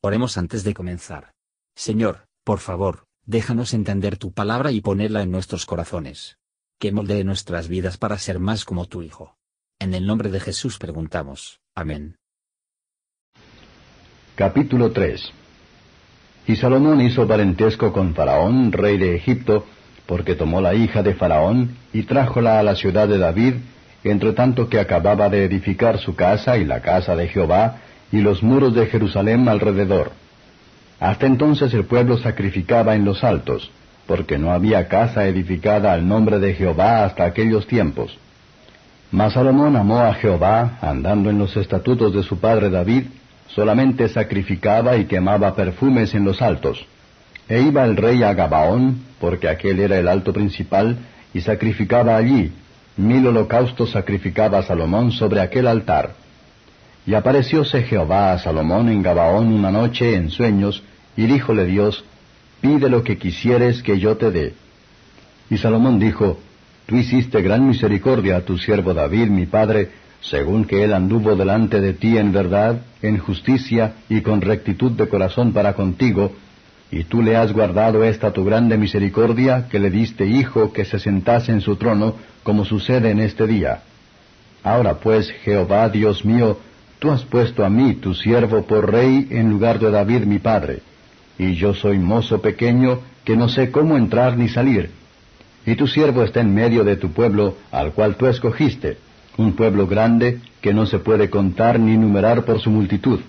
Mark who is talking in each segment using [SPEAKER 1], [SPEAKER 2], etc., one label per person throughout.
[SPEAKER 1] Oremos antes de comenzar. Señor, por favor, déjanos entender tu palabra y ponerla en nuestros corazones. Que moldee nuestras vidas para ser más como tu Hijo. En el nombre de Jesús preguntamos. Amén.
[SPEAKER 2] Capítulo 3 Y Salomón hizo parentesco con Faraón, rey de Egipto, porque tomó la hija de Faraón y trájola a la ciudad de David, entre tanto que acababa de edificar su casa y la casa de Jehová, y los muros de Jerusalén alrededor. Hasta entonces el pueblo sacrificaba en los altos, porque no había casa edificada al nombre de Jehová hasta aquellos tiempos. Mas Salomón amó a Jehová, andando en los estatutos de su padre David, solamente sacrificaba y quemaba perfumes en los altos. E iba el rey a Gabaón, porque aquel era el alto principal, y sacrificaba allí. Mil holocaustos sacrificaba Salomón sobre aquel altar. Y aparecióse Jehová a Salomón en Gabaón una noche en sueños, y díjole Dios, Pide lo que quisieres que yo te dé. Y Salomón dijo, Tú hiciste gran misericordia a tu siervo David, mi padre, según que él anduvo delante de ti en verdad, en justicia y con rectitud de corazón para contigo, y tú le has guardado esta tu grande misericordia, que le diste hijo que se sentase en su trono, como sucede en este día. Ahora pues, Jehová Dios mío, Tú has puesto a mí, tu siervo, por rey en lugar de David mi padre, y yo soy mozo pequeño que no sé cómo entrar ni salir. Y tu siervo está en medio de tu pueblo, al cual tú escogiste, un pueblo grande que no se puede contar ni numerar por su multitud.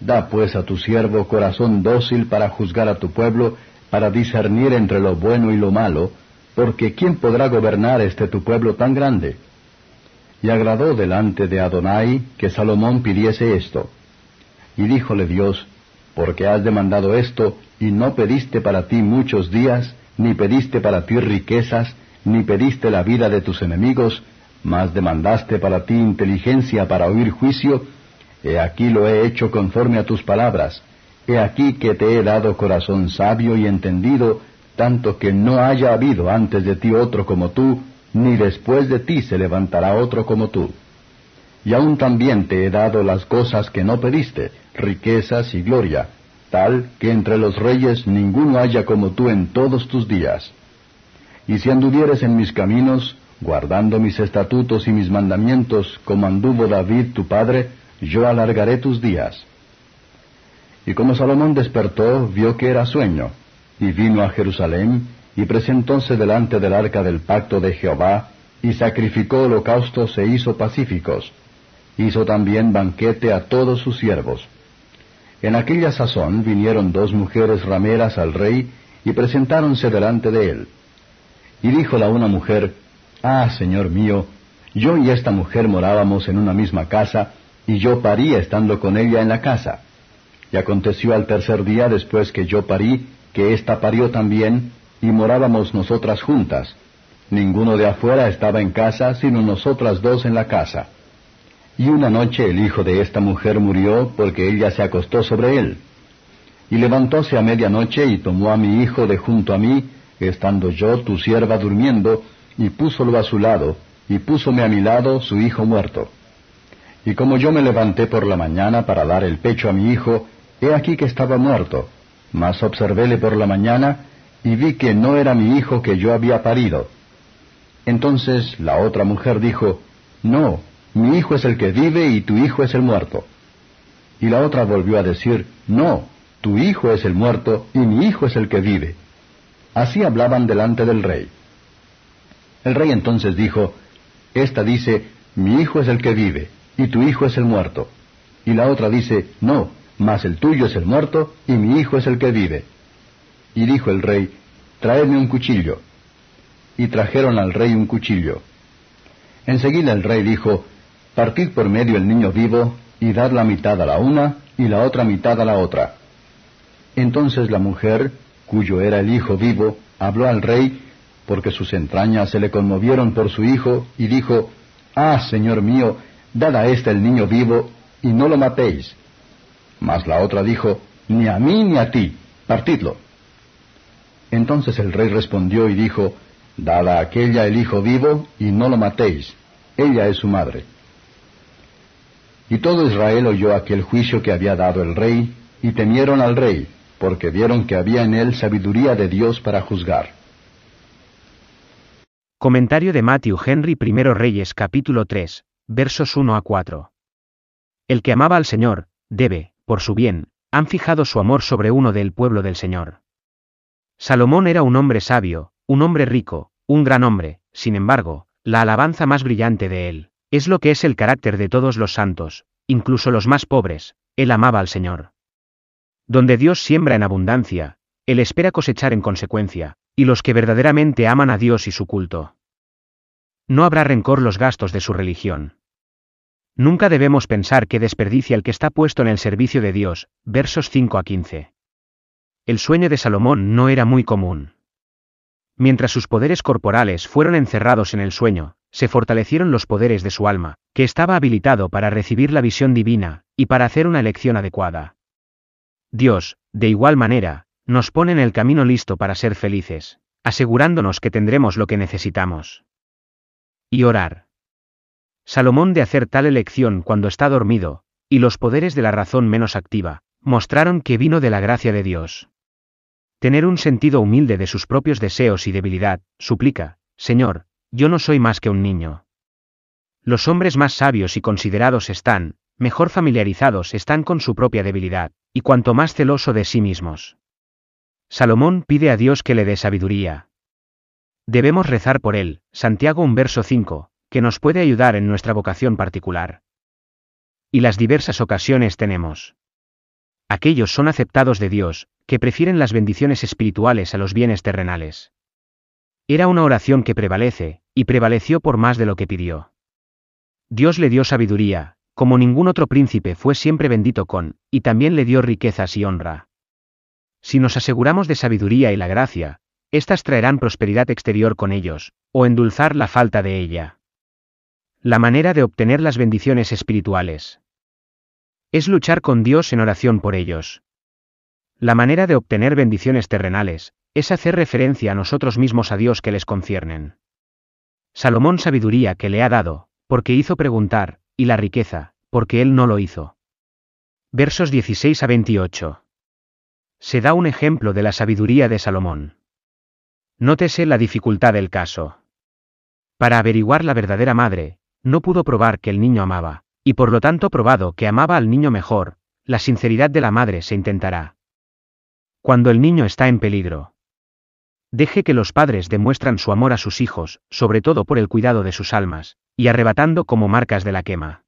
[SPEAKER 2] Da pues a tu siervo corazón dócil para juzgar a tu pueblo, para discernir entre lo bueno y lo malo, porque ¿quién podrá gobernar este tu pueblo tan grande? Y agradó delante de Adonai que Salomón pidiese esto. Y díjole Dios, porque has demandado esto, y no pediste para ti muchos días, ni pediste para ti riquezas, ni pediste la vida de tus enemigos, mas demandaste para ti inteligencia para oír juicio, he aquí lo he hecho conforme a tus palabras, he aquí que te he dado corazón sabio y entendido, tanto que no haya habido antes de ti otro como tú, ni después de ti se levantará otro como tú. Y aún también te he dado las cosas que no pediste, riquezas y gloria, tal que entre los reyes ninguno haya como tú en todos tus días. Y si anduvieres en mis caminos, guardando mis estatutos y mis mandamientos, como anduvo David tu padre, yo alargaré tus días. Y como Salomón despertó, vio que era sueño, y vino a Jerusalén, y presentóse delante del arca del pacto de Jehová, y sacrificó holocaustos e hizo pacíficos. Hizo también banquete a todos sus siervos. En aquella sazón vinieron dos mujeres rameras al rey, y presentáronse delante de él. Y dijo la una mujer, Ah, Señor mío, yo y esta mujer morábamos en una misma casa, y yo parí estando con ella en la casa. Y aconteció al tercer día después que yo parí, que ésta parió también, y morábamos nosotras juntas. Ninguno de afuera estaba en casa, sino nosotras dos en la casa. Y una noche el hijo de esta mujer murió porque ella se acostó sobre él. Y levantóse a medianoche y tomó a mi hijo de junto a mí, estando yo, tu sierva, durmiendo, y púsolo a su lado, y púsome a mi lado su hijo muerto. Y como yo me levanté por la mañana para dar el pecho a mi hijo, he aquí que estaba muerto. Mas observéle por la mañana, y vi que no era mi hijo que yo había parido. Entonces la otra mujer dijo, No, mi hijo es el que vive y tu hijo es el muerto. Y la otra volvió a decir, No, tu hijo es el muerto y mi hijo es el que vive. Así hablaban delante del rey. El rey entonces dijo, Esta dice, Mi hijo es el que vive y tu hijo es el muerto. Y la otra dice, No, mas el tuyo es el muerto y mi hijo es el que vive. Y dijo el rey, Traedme un cuchillo. Y trajeron al rey un cuchillo. Enseguida el rey dijo, Partid por medio el niño vivo, y dar la mitad a la una, y la otra mitad a la otra. Entonces la mujer, cuyo era el hijo vivo, habló al rey, porque sus entrañas se le conmovieron por su hijo, y dijo, Ah, señor mío, dad a éste el niño vivo, y no lo matéis. Mas la otra dijo, Ni a mí ni a ti, partidlo. Entonces el rey respondió y dijo, Dad a aquella el hijo vivo, y no lo matéis. Ella es su madre. Y todo Israel oyó aquel juicio que había dado el rey, y temieron al rey, porque vieron que había en él sabiduría de Dios para juzgar.
[SPEAKER 3] Comentario de Matthew Henry I Reyes capítulo 3, versos 1 a 4. El que amaba al Señor, debe, por su bien, han fijado su amor sobre uno del pueblo del Señor. Salomón era un hombre sabio, un hombre rico, un gran hombre, sin embargo, la alabanza más brillante de él, es lo que es el carácter de todos los santos, incluso los más pobres, él amaba al Señor. Donde Dios siembra en abundancia, él espera cosechar en consecuencia, y los que verdaderamente aman a Dios y su culto. No habrá rencor los gastos de su religión. Nunca debemos pensar que desperdicia el que está puesto en el servicio de Dios, versos 5 a 15. El sueño de Salomón no era muy común. Mientras sus poderes corporales fueron encerrados en el sueño, se fortalecieron los poderes de su alma, que estaba habilitado para recibir la visión divina, y para hacer una elección adecuada. Dios, de igual manera, nos pone en el camino listo para ser felices, asegurándonos que tendremos lo que necesitamos. Y orar. Salomón de hacer tal elección cuando está dormido, y los poderes de la razón menos activa, mostraron que vino de la gracia de Dios. Tener un sentido humilde de sus propios deseos y debilidad, suplica, Señor, yo no soy más que un niño. Los hombres más sabios y considerados están, mejor familiarizados están con su propia debilidad, y cuanto más celoso de sí mismos. Salomón pide a Dios que le dé sabiduría. Debemos rezar por él, Santiago un verso 5, que nos puede ayudar en nuestra vocación particular. Y las diversas ocasiones tenemos. Aquellos son aceptados de Dios, que prefieren las bendiciones espirituales a los bienes terrenales. Era una oración que prevalece, y prevaleció por más de lo que pidió. Dios le dio sabiduría, como ningún otro príncipe fue siempre bendito con, y también le dio riquezas y honra. Si nos aseguramos de sabiduría y la gracia, éstas traerán prosperidad exterior con ellos, o endulzar la falta de ella. La manera de obtener las bendiciones espirituales es luchar con Dios en oración por ellos. La manera de obtener bendiciones terrenales es hacer referencia a nosotros mismos a Dios que les conciernen. Salomón sabiduría que le ha dado, porque hizo preguntar, y la riqueza, porque él no lo hizo. Versos 16 a 28. Se da un ejemplo de la sabiduría de Salomón. Nótese la dificultad del caso. Para averiguar la verdadera madre, no pudo probar que el niño amaba, y por lo tanto probado que amaba al niño mejor, la sinceridad de la madre se intentará. Cuando el niño está en peligro. Deje que los padres demuestran su amor a sus hijos, sobre todo por el cuidado de sus almas, y arrebatando como marcas de la quema.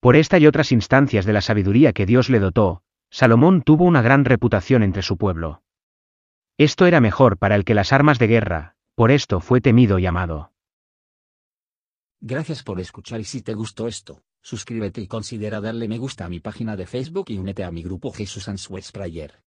[SPEAKER 3] Por esta y otras instancias de la sabiduría que Dios le dotó, Salomón tuvo una gran reputación entre su pueblo. Esto era mejor para el que las armas de guerra, por esto fue temido y amado.
[SPEAKER 1] Gracias por escuchar y si te gustó esto, suscríbete y considera darle me gusta a mi página de Facebook y únete a mi grupo Jesús Answers Prayer.